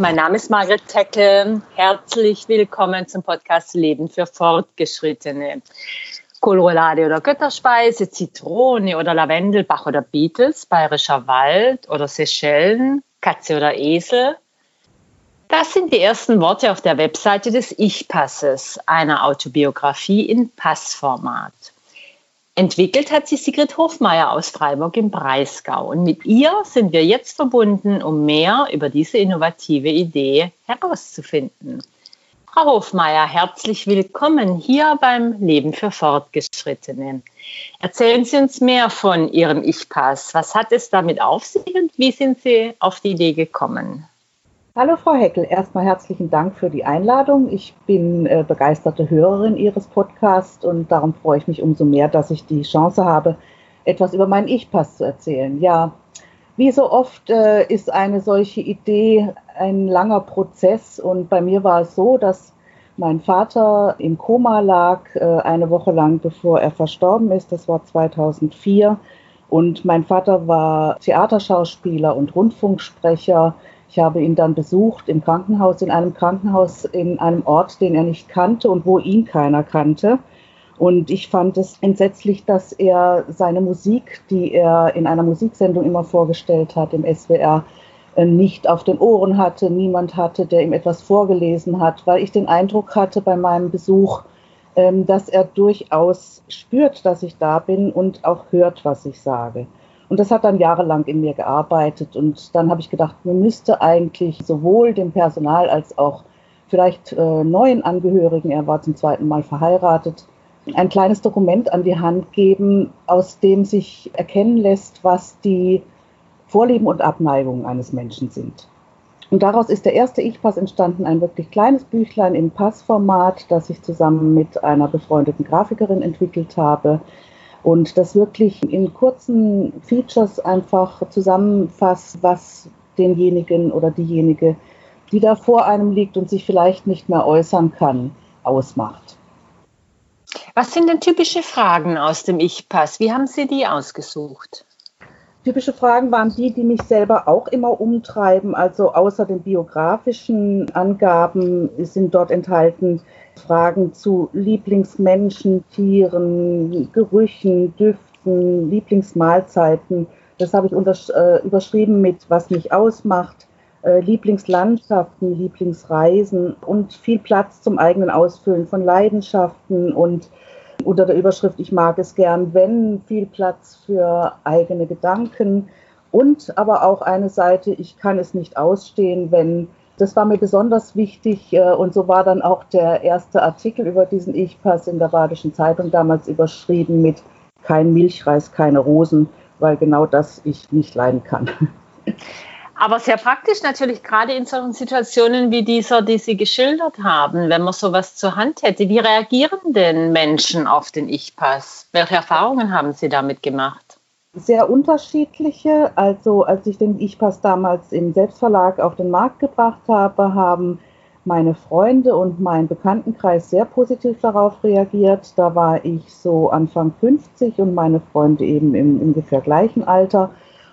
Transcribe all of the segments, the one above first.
mein Name ist Margret Teckel. Herzlich willkommen zum Podcast Leben für Fortgeschrittene. Kohlroulade oder Götterspeise, Zitrone oder Lavendel, Bach oder Beatles, Bayerischer Wald oder Seychellen, Katze oder Esel. Das sind die ersten Worte auf der Webseite des Ich-Passes, einer Autobiografie in Passformat. Entwickelt hat sie Sigrid Hofmeier aus Freiburg im Breisgau. Und mit ihr sind wir jetzt verbunden, um mehr über diese innovative Idee herauszufinden. Frau Hofmeier, herzlich willkommen hier beim Leben für Fortgeschrittene. Erzählen Sie uns mehr von Ihrem Ich-Pass. Was hat es damit auf sich und wie sind Sie auf die Idee gekommen? Hallo Frau Heckel, erstmal herzlichen Dank für die Einladung. Ich bin äh, begeisterte Hörerin Ihres Podcasts und darum freue ich mich umso mehr, dass ich die Chance habe, etwas über meinen Ich-Pass zu erzählen. Ja, wie so oft äh, ist eine solche Idee ein langer Prozess und bei mir war es so, dass mein Vater im Koma lag äh, eine Woche lang, bevor er verstorben ist. Das war 2004 und mein Vater war Theaterschauspieler und Rundfunksprecher. Ich habe ihn dann besucht im Krankenhaus, in einem Krankenhaus in einem Ort, den er nicht kannte und wo ihn keiner kannte. Und ich fand es entsetzlich, dass er seine Musik, die er in einer Musiksendung immer vorgestellt hat im SWR, äh, nicht auf den Ohren hatte, niemand hatte, der ihm etwas vorgelesen hat, weil ich den Eindruck hatte bei meinem Besuch, ähm, dass er durchaus spürt, dass ich da bin und auch hört, was ich sage. Und das hat dann jahrelang in mir gearbeitet. Und dann habe ich gedacht, man müsste eigentlich sowohl dem Personal als auch vielleicht äh, neuen Angehörigen, er war zum zweiten Mal verheiratet, ein kleines Dokument an die Hand geben, aus dem sich erkennen lässt, was die Vorlieben und Abneigungen eines Menschen sind. Und daraus ist der erste Ich-Pass entstanden, ein wirklich kleines Büchlein im Passformat, das ich zusammen mit einer befreundeten Grafikerin entwickelt habe und das wirklich in kurzen Features einfach zusammenfasst, was denjenigen oder diejenige, die da vor einem liegt und sich vielleicht nicht mehr äußern kann, ausmacht. Was sind denn typische Fragen aus dem Ich-Pass? Wie haben Sie die ausgesucht? Typische Fragen waren die, die mich selber auch immer umtreiben. Also außer den biografischen Angaben sind dort enthalten Fragen zu Lieblingsmenschen, Tieren, Gerüchen, Düften, Lieblingsmahlzeiten. Das habe ich äh, überschrieben mit, was mich ausmacht, äh, Lieblingslandschaften, Lieblingsreisen und viel Platz zum eigenen Ausfüllen von Leidenschaften und unter der Überschrift Ich mag es gern, wenn viel Platz für eigene Gedanken und aber auch eine Seite Ich kann es nicht ausstehen, wenn das war mir besonders wichtig äh, und so war dann auch der erste Artikel über diesen Ich-Pass in der Badischen Zeitung damals überschrieben mit Kein Milchreis, keine Rosen, weil genau das ich nicht leiden kann. Aber sehr praktisch natürlich, gerade in solchen Situationen wie dieser, die Sie geschildert haben, wenn man sowas zur Hand hätte. Wie reagieren denn Menschen auf den Ich-Pass? Welche Erfahrungen haben Sie damit gemacht? Sehr unterschiedliche. Also als ich den Ich-Pass damals im Selbstverlag auf den Markt gebracht habe, haben meine Freunde und mein Bekanntenkreis sehr positiv darauf reagiert. Da war ich so Anfang 50 und meine Freunde eben im ungefähr gleichen Alter.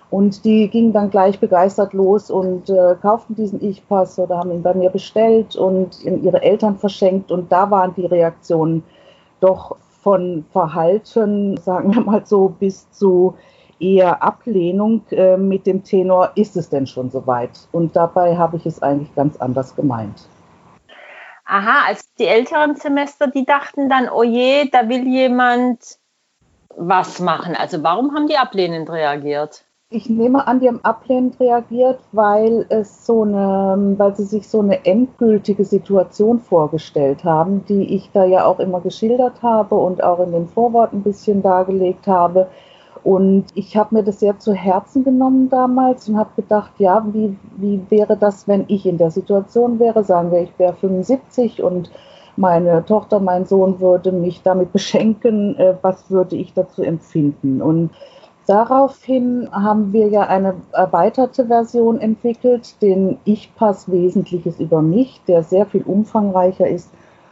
Und die gingen dann gleich begeistert los und äh, kauften diesen Ich-Pass oder haben ihn bei mir bestellt und in ihre Eltern verschenkt. Und da waren die Reaktionen doch von Verhalten, sagen wir mal so, bis zu eher Ablehnung äh, mit dem Tenor, ist es denn schon soweit? Und dabei habe ich es eigentlich ganz anders gemeint. Aha, also die älteren Semester, die dachten dann, oh je, da will jemand was machen. Also warum haben die ablehnend reagiert? Ich nehme an, die haben ablehnend reagiert, weil es so eine, weil sie sich so eine endgültige Situation vorgestellt haben, die ich da ja auch immer geschildert habe und auch in den Vorworten ein bisschen dargelegt habe. Und ich habe mir das sehr zu Herzen genommen damals und habe gedacht, ja, wie, wie wäre das, wenn ich in der Situation wäre? Sagen wir, ich wäre 75 und meine Tochter, mein Sohn würde mich damit beschenken, äh, was würde ich dazu empfinden? Und Daraufhin haben wir ja eine erweiterte Version entwickelt, den Ich-Pass Wesentliches über mich, der sehr viel umfangreicher ist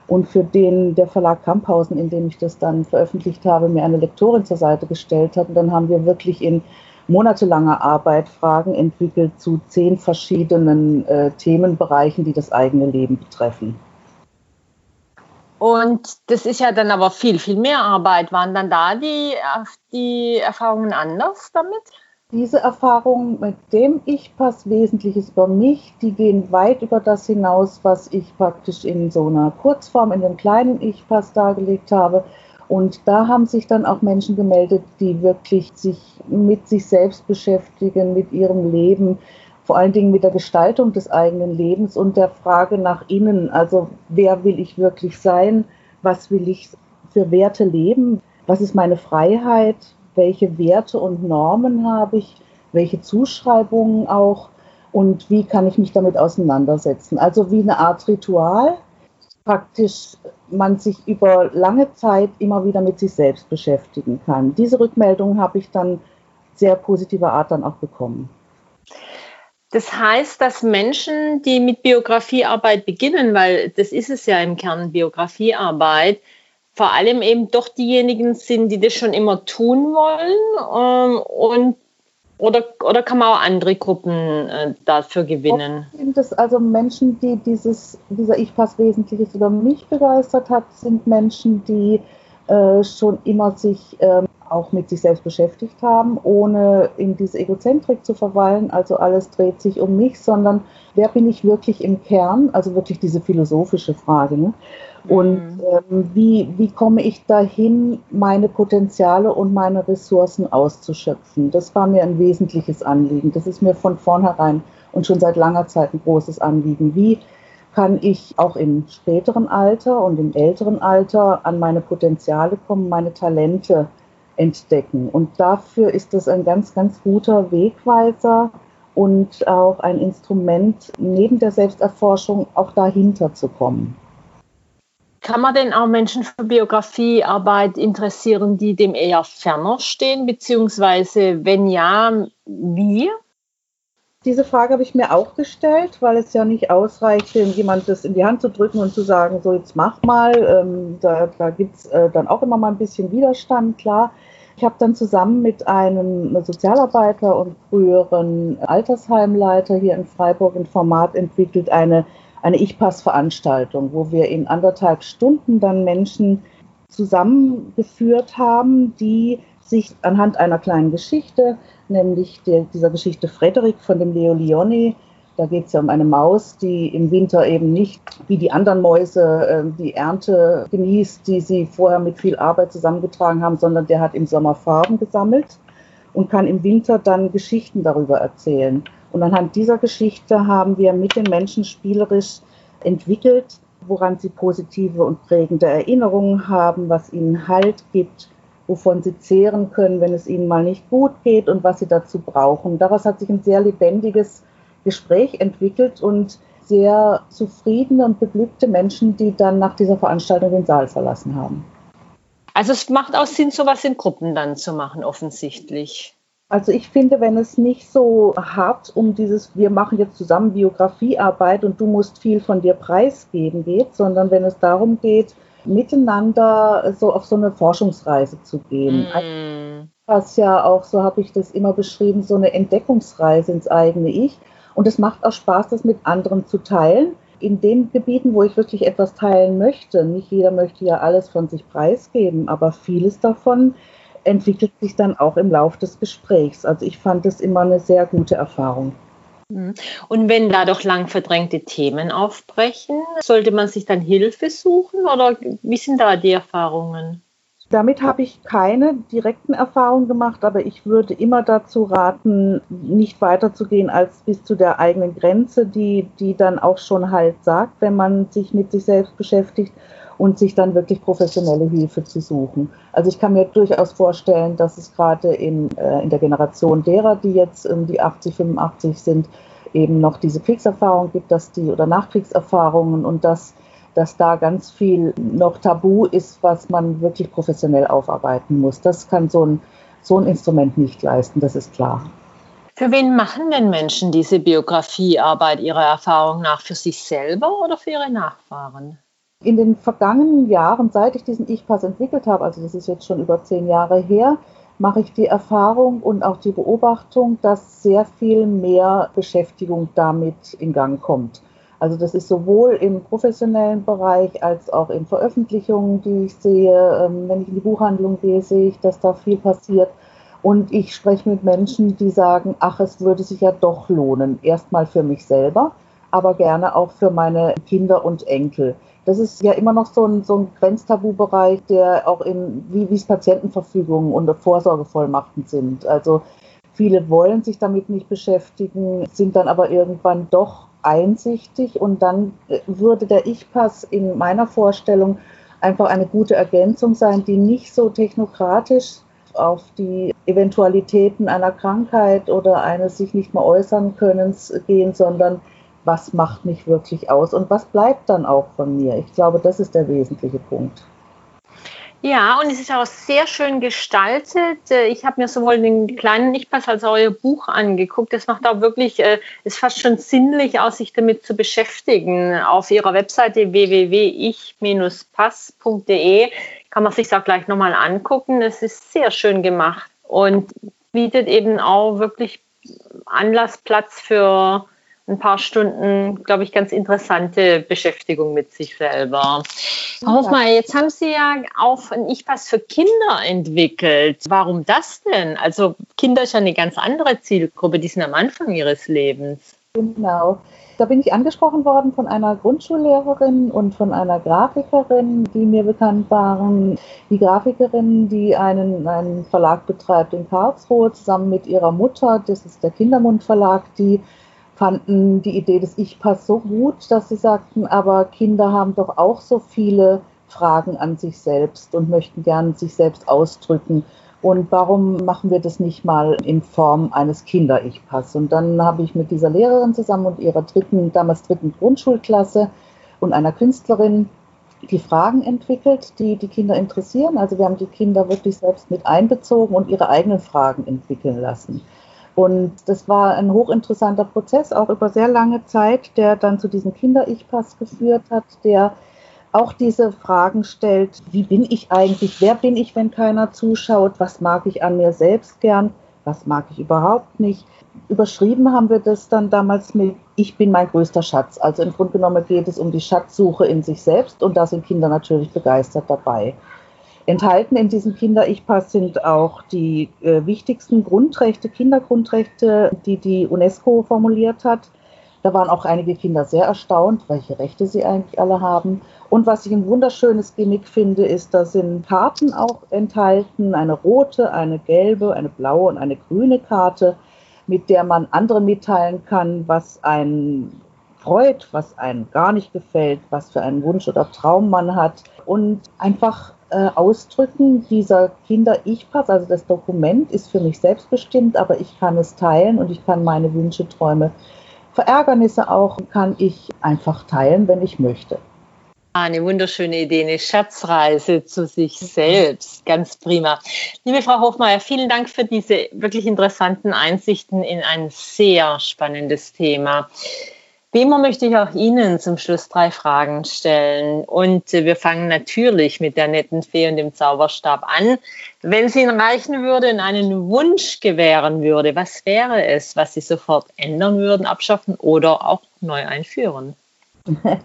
und für den der Verlag Kamphausen, in dem ich das dann veröffentlicht habe, mir eine Lektorin zur Seite gestellt hat. Und dann haben wir wirklich in monatelanger Arbeit Fragen entwickelt zu zehn verschiedenen äh, Themenbereichen, die das eigene Leben betreffen. Und das ist ja dann aber viel, viel mehr Arbeit. Waren dann da die, die Erfahrungen anders damit? Diese Erfahrungen mit dem Ich-Pass Wesentliches über mich, die gehen weit über das hinaus, was ich praktisch in so einer Kurzform, in dem kleinen Ich-Pass dargelegt habe. Und da haben sich dann auch Menschen gemeldet, die wirklich sich mit sich selbst beschäftigen, mit ihrem Leben, vor allen Dingen mit der Gestaltung des eigenen Lebens und der Frage nach innen. Also wer will ich wirklich sein? Was will ich für Werte leben? Was ist meine Freiheit? Welche Werte und Normen habe ich? Welche Zuschreibungen auch? Und wie kann ich mich damit auseinandersetzen? Also wie eine Art Ritual, praktisch man sich über lange Zeit immer wieder mit sich selbst beschäftigen kann. Diese Rückmeldung habe ich dann sehr positiver Art dann auch bekommen. Das heißt, dass Menschen, die mit Biografiearbeit beginnen, weil das ist es ja im Kern Biografiearbeit, vor allem eben doch diejenigen sind, die das schon immer tun wollen ähm, und oder, oder kann man auch andere Gruppen äh, dafür gewinnen? Oft sind es also Menschen, die dieses, dieser Ich-Pass Wesentliches über mich begeistert hat, sind Menschen, die äh, schon immer sich äh, auch mit sich selbst beschäftigt haben, ohne in diese Egozentrik zu verweilen. Also alles dreht sich um mich, sondern wer bin ich wirklich im Kern? Also wirklich diese philosophische Frage. Ne? Und mhm. ähm, wie, wie komme ich dahin, meine Potenziale und meine Ressourcen auszuschöpfen? Das war mir ein wesentliches Anliegen. Das ist mir von vornherein und schon seit langer Zeit ein großes Anliegen. Wie kann ich auch im späteren Alter und im älteren Alter an meine Potenziale kommen, meine Talente entdecken? Und dafür ist das ein ganz, ganz guter Wegweiser und auch ein Instrument, neben der Selbsterforschung auch dahinter zu kommen. Kann man denn auch Menschen für Biografiearbeit interessieren, die dem eher ferner stehen, beziehungsweise wenn ja, wie? Diese Frage habe ich mir auch gestellt, weil es ja nicht ausreicht, jemand das in die Hand zu drücken und zu sagen, so jetzt mach mal. Ähm, da da gibt es äh, dann auch immer mal ein bisschen Widerstand, klar. Ich habe dann zusammen mit einem Sozialarbeiter und früheren Altersheimleiter hier in Freiburg ein Format entwickelt, eine eine Ich-Pass-Veranstaltung, wo wir in anderthalb Stunden dann Menschen zusammengeführt haben, die sich anhand einer kleinen Geschichte, nämlich der, dieser Geschichte Frederik von dem Leo Leoni, da geht es ja um eine Maus, die im Winter eben nicht wie die anderen Mäuse äh, die Ernte genießt, die sie vorher mit viel Arbeit zusammengetragen haben, sondern der hat im Sommer Farben gesammelt und kann im Winter dann Geschichten darüber erzählen. Und anhand dieser Geschichte haben wir mit den Menschen spielerisch entwickelt, woran sie positive und prägende Erinnerungen haben, was ihnen Halt gibt, wovon sie zehren können, wenn es ihnen mal nicht gut geht und was sie dazu brauchen. Daraus hat sich ein sehr lebendiges Gespräch entwickelt und sehr zufriedene und beglückte Menschen, die dann nach dieser Veranstaltung den Saal verlassen haben. Also es macht auch Sinn, sowas in Gruppen dann zu machen, offensichtlich. Also ich finde, wenn es nicht so hart um dieses, wir machen jetzt zusammen Biografiearbeit und du musst viel von dir preisgeben geht, sondern wenn es darum geht, miteinander so auf so eine Forschungsreise zu gehen. Mm. Was ja auch, so habe ich das immer beschrieben, so eine Entdeckungsreise ins eigene Ich. Und es macht auch Spaß, das mit anderen zu teilen. In den Gebieten, wo ich wirklich etwas teilen möchte. Nicht jeder möchte ja alles von sich preisgeben, aber vieles davon entwickelt sich dann auch im Lauf des Gesprächs. Also ich fand es immer eine sehr gute Erfahrung. Mhm. Und wenn da doch lang verdrängte Themen aufbrechen, sollte man sich dann Hilfe suchen oder wie sind da die Erfahrungen? Damit habe ich keine direkten Erfahrungen gemacht, aber ich würde immer dazu raten, nicht weiterzugehen als bis zu der eigenen Grenze, die, die dann auch schon halt sagt, wenn man sich mit sich selbst beschäftigt und sich dann wirklich professionelle Hilfe zu suchen. Also ich kann mir durchaus vorstellen, dass es gerade in, äh, in der Generation derer, die jetzt um die 80, 85 sind, eben noch diese Kriegserfahrung gibt, dass die oder Nachkriegserfahrungen und dass, dass da ganz viel noch tabu ist, was man wirklich professionell aufarbeiten muss. Das kann so ein, so ein Instrument nicht leisten, das ist klar. Für wen machen denn Menschen diese Biografiearbeit ihrer Erfahrung nach? Für sich selber oder für ihre Nachfahren? In den vergangenen Jahren, seit ich diesen Ich-Pass entwickelt habe, also das ist jetzt schon über zehn Jahre her, mache ich die Erfahrung und auch die Beobachtung, dass sehr viel mehr Beschäftigung damit in Gang kommt. Also das ist sowohl im professionellen Bereich als auch in Veröffentlichungen, die ich sehe. Ähm, wenn ich in die Buchhandlung gehe, sehe ich, dass da viel passiert. Und ich spreche mit Menschen, die sagen, ach, es würde sich ja doch lohnen. Erstmal für mich selber, aber gerne auch für meine Kinder und Enkel. Das ist ja immer noch so ein, so ein Grenztabubereich, der auch in, wie, wie es Patientenverfügungen und Vorsorgevollmachten sind. Also viele wollen sich damit nicht beschäftigen, sind dann aber irgendwann doch einsichtig und dann äh, würde der Ich-Pass in meiner Vorstellung einfach eine gute Ergänzung sein, die nicht so technokratisch auf die Eventualitäten einer Krankheit oder eines sich nicht mehr äußern Könnens gehen, sondern was macht mich wirklich aus und was bleibt dann auch von mir. Ich glaube, das ist der wesentliche Punkt. Ja, und es ist auch sehr schön gestaltet. Äh, ich habe mir sowohl den kleinen Nichtpass als auch euer Buch angeguckt. Das macht auch wirklich, äh, ist fast schon sinnlich aus, sich damit zu beschäftigen. Auf ihrer Webseite www.ich-pass.de kann man sich auch gleich nochmal angucken. Es ist sehr schön gemacht und bietet eben auch wirklich Anlassplatz für ein paar Stunden, glaube ich, ganz interessante Beschäftigung mit sich selber. Frau Hofmeier, jetzt haben Sie ja auch ein Ich-Pass für Kinder entwickelt. Warum das denn? Also Kinder ist ja eine ganz andere Zielgruppe, die sind am Anfang ihres Lebens. Genau. Da bin ich angesprochen worden von einer Grundschullehrerin und von einer Grafikerin, die mir bekannt waren. Die Grafikerin, die einen, einen Verlag betreibt in Karlsruhe, zusammen mit ihrer Mutter, das ist der Kindermund Verlag, die fanden die Idee des Ich-Pass so gut, dass sie sagten, aber Kinder haben doch auch so viele Fragen an sich selbst und möchten gern sich selbst ausdrücken. Und warum machen wir das nicht mal in Form eines Kinder-Ich-Pass? Und dann habe ich mit dieser Lehrerin zusammen und ihrer dritten, damals dritten Grundschulklasse und einer Künstlerin die Fragen entwickelt, die die Kinder interessieren. Also wir haben die Kinder wirklich selbst mit einbezogen und ihre eigenen Fragen entwickeln lassen. Und das war ein hochinteressanter Prozess, auch über sehr lange Zeit, der dann zu diesem Kinder-Ich-Pass geführt hat, der auch diese Fragen stellt, wie bin ich eigentlich, wer bin ich, wenn keiner zuschaut, was mag ich an mir selbst gern, was mag ich überhaupt nicht. Überschrieben haben wir das dann damals mit Ich bin mein größter Schatz. Also im Grunde genommen geht es um die Schatzsuche in sich selbst und da sind Kinder natürlich begeistert dabei. Enthalten in diesem Kinder-Ich-Pass sind auch die äh, wichtigsten Grundrechte, Kindergrundrechte, die die UNESCO formuliert hat. Da waren auch einige Kinder sehr erstaunt, welche Rechte sie eigentlich alle haben. Und was ich ein wunderschönes Gimmick finde, ist, da sind Karten auch enthalten, eine rote, eine gelbe, eine blaue und eine grüne Karte, mit der man anderen mitteilen kann, was einen freut, was einem gar nicht gefällt, was für einen Wunsch oder Traum man hat. Und einfach äh, ausdrücken. Dieser Kinder-Ich-Pass, also das Dokument, ist für mich selbstbestimmt, aber ich kann es teilen und ich kann meine Wünsche, Träume, Verärgernisse auch, kann ich einfach teilen, wenn ich möchte. Eine wunderschöne Idee, eine Schatzreise zu sich selbst. Ganz prima. Liebe Frau Hofmeier, vielen Dank für diese wirklich interessanten Einsichten in ein sehr spannendes Thema. Wie immer möchte ich auch Ihnen zum Schluss drei Fragen stellen. Und äh, wir fangen natürlich mit der netten Fee und dem Zauberstab an. Wenn sie Ihnen reichen würde und einen Wunsch gewähren würde, was wäre es, was Sie sofort ändern würden, abschaffen oder auch neu einführen?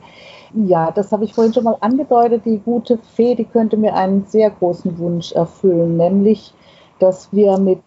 Ja, das habe ich vorhin schon mal angedeutet. Die gute Fee, die könnte mir einen sehr großen Wunsch erfüllen, nämlich, dass wir mit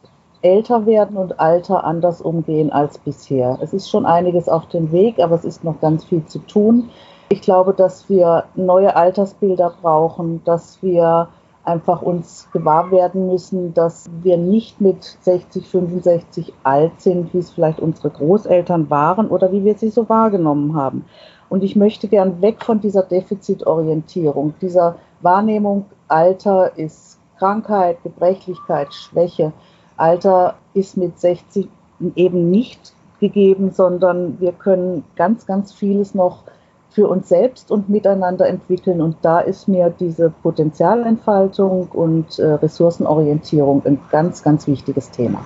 älter werden und Alter anders umgehen als bisher. Es ist schon einiges auf dem Weg, aber es ist noch ganz viel zu tun. Ich glaube, dass wir neue Altersbilder brauchen, dass wir einfach uns gewahr werden müssen, dass wir nicht mit 60, 65 alt sind, wie es vielleicht unsere Großeltern waren oder wie wir sie so wahrgenommen haben. Und ich möchte gern weg von dieser Defizitorientierung, dieser Wahrnehmung, Alter ist Krankheit, Gebrechlichkeit, Schwäche. Alter ist mit 60 eben nicht gegeben, sondern wir können ganz, ganz vieles noch für uns selbst und miteinander entwickeln. Und da ist mir diese Potenzialentfaltung und äh, Ressourcenorientierung ein ganz, ganz wichtiges Thema.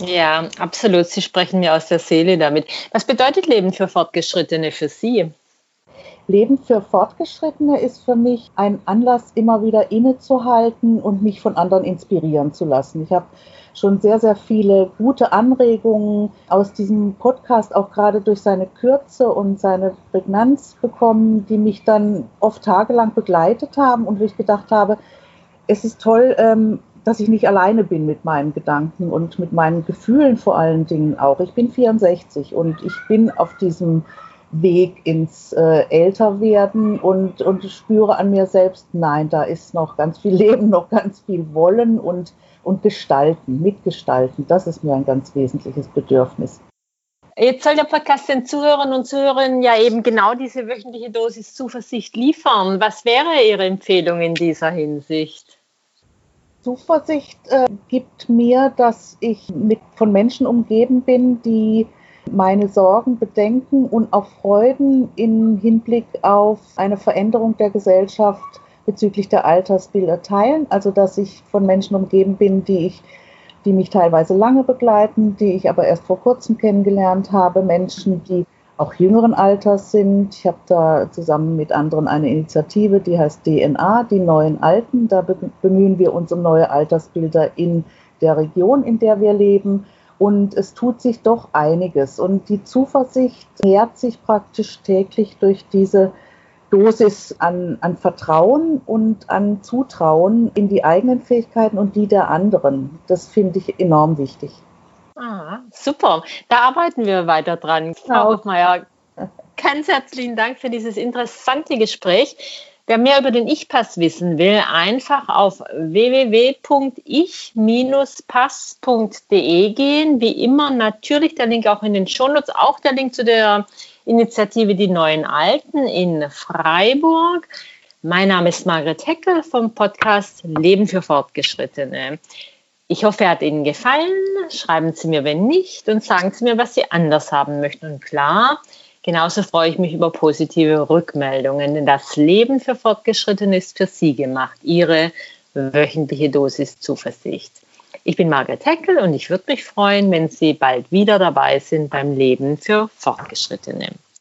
Ja, absolut. Sie sprechen mir aus der Seele damit. Was bedeutet Leben für Fortgeschrittene für Sie? Leben für Fortgeschrittene ist für mich ein Anlass, immer wieder innezuhalten und mich von anderen inspirieren zu lassen. Ich habe schon sehr, sehr viele gute Anregungen aus diesem Podcast, auch gerade durch seine Kürze und seine Prägnanz bekommen, die mich dann oft tagelang begleitet haben und wo ich gedacht habe, es ist toll, ähm, dass ich nicht alleine bin mit meinen Gedanken und mit meinen Gefühlen vor allen Dingen auch. Ich bin 64 und ich bin auf diesem Weg ins äh, Älterwerden und, und spüre an mir selbst, nein, da ist noch ganz viel Leben, noch ganz viel Wollen und, und Gestalten, mitgestalten. Das ist mir ein ganz wesentliches Bedürfnis. Jetzt soll der Podcast den Zuhörern und Zuhörern ja eben genau diese wöchentliche Dosis Zuversicht liefern. Was wäre Ihre Empfehlung in dieser Hinsicht? Zuversicht äh, gibt mir, dass ich mit, von Menschen umgeben bin, die meine Sorgen, Bedenken und auch Freuden im Hinblick auf eine Veränderung der Gesellschaft bezüglich der Altersbilder teilen. Also dass ich von Menschen umgeben bin, die ich die mich teilweise lange begleiten, die ich aber erst vor kurzem kennengelernt habe, Menschen, die auch jüngeren Alters sind. Ich habe da zusammen mit anderen eine Initiative, die heißt DNA, die neuen Alten. Da bemühen wir uns um neue Altersbilder in der Region, in der wir leben. Und es tut sich doch einiges. Und die Zuversicht nährt sich praktisch täglich durch diese Dosis an, an Vertrauen und an Zutrauen in die eigenen Fähigkeiten und die der anderen. Das finde ich enorm wichtig. Ah, super. Da arbeiten wir weiter dran. Frau Hochmeier, ganz herzlichen Dank für dieses interessante Gespräch. Wer mehr über den Ich-Pass wissen will, einfach auf www.ich-pass.de gehen. Wie immer natürlich der Link auch in den Shownotes, auch der Link zu der Initiative Die Neuen Alten in Freiburg. Mein Name ist Margret Heckel vom Podcast Leben für Fortgeschrittene. Ich hoffe, er hat Ihnen gefallen. Schreiben Sie mir, wenn nicht, und sagen Sie mir, was Sie anders haben möchten. Und klar, Genauso freue ich mich über positive Rückmeldungen, denn das Leben für Fortgeschrittene ist für Sie gemacht. Ihre wöchentliche Dosis Zuversicht. Ich bin Margaret Heckel und ich würde mich freuen, wenn Sie bald wieder dabei sind beim Leben für Fortgeschrittene.